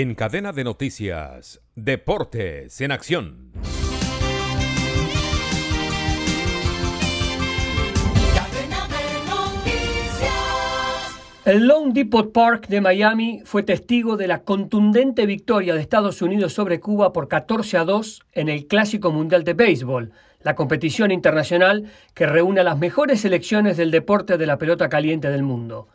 En cadena de noticias, Deportes en Acción. El Lone Depot Park de Miami fue testigo de la contundente victoria de Estados Unidos sobre Cuba por 14 a 2 en el Clásico Mundial de Béisbol, la competición internacional que reúne a las mejores selecciones del deporte de la pelota caliente del mundo.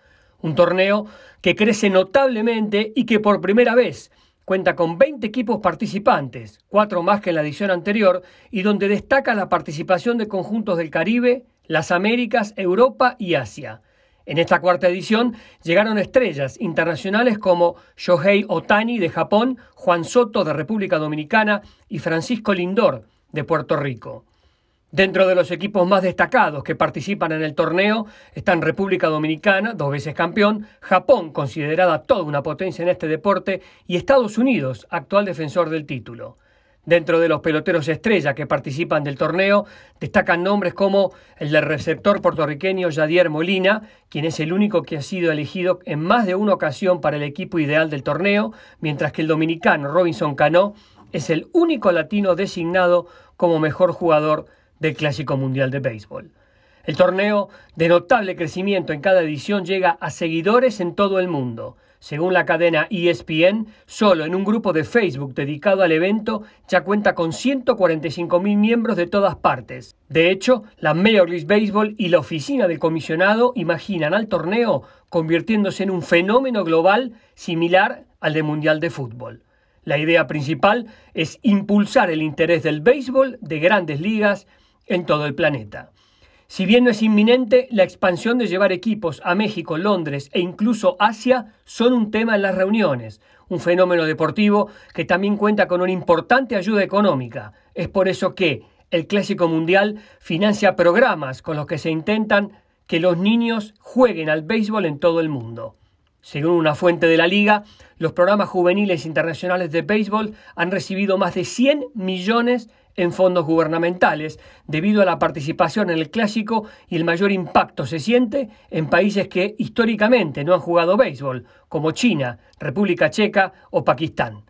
Un torneo que crece notablemente y que por primera vez cuenta con 20 equipos participantes, cuatro más que en la edición anterior, y donde destaca la participación de conjuntos del Caribe, las Américas, Europa y Asia. En esta cuarta edición llegaron estrellas internacionales como Shohei Otani de Japón, Juan Soto de República Dominicana y Francisco Lindor de Puerto Rico. Dentro de los equipos más destacados que participan en el torneo están República Dominicana, dos veces campeón, Japón, considerada toda una potencia en este deporte, y Estados Unidos, actual defensor del título. Dentro de los peloteros estrella que participan del torneo, destacan nombres como el del receptor puertorriqueño Yadier Molina, quien es el único que ha sido elegido en más de una ocasión para el equipo ideal del torneo, mientras que el dominicano Robinson Cano es el único latino designado como mejor jugador del Clásico Mundial de Béisbol. El torneo, de notable crecimiento en cada edición, llega a seguidores en todo el mundo. Según la cadena ESPN, solo en un grupo de Facebook dedicado al evento ya cuenta con 145.000 miembros de todas partes. De hecho, la Major League Baseball y la oficina del comisionado imaginan al torneo convirtiéndose en un fenómeno global similar al de Mundial de Fútbol. La idea principal es impulsar el interés del béisbol de grandes ligas en todo el planeta. Si bien no es inminente, la expansión de llevar equipos a México, Londres e incluso Asia son un tema en las reuniones, un fenómeno deportivo que también cuenta con una importante ayuda económica. Es por eso que el Clásico Mundial financia programas con los que se intentan que los niños jueguen al béisbol en todo el mundo. Según una fuente de la liga, los programas juveniles internacionales de béisbol han recibido más de 100 millones en fondos gubernamentales debido a la participación en el clásico y el mayor impacto se siente en países que históricamente no han jugado béisbol, como China, República Checa o Pakistán.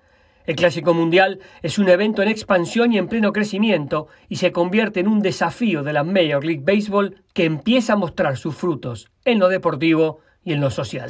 El Clásico Mundial es un evento en expansión y en pleno crecimiento y se convierte en un desafío de la Major League Baseball que empieza a mostrar sus frutos en lo deportivo y en lo social.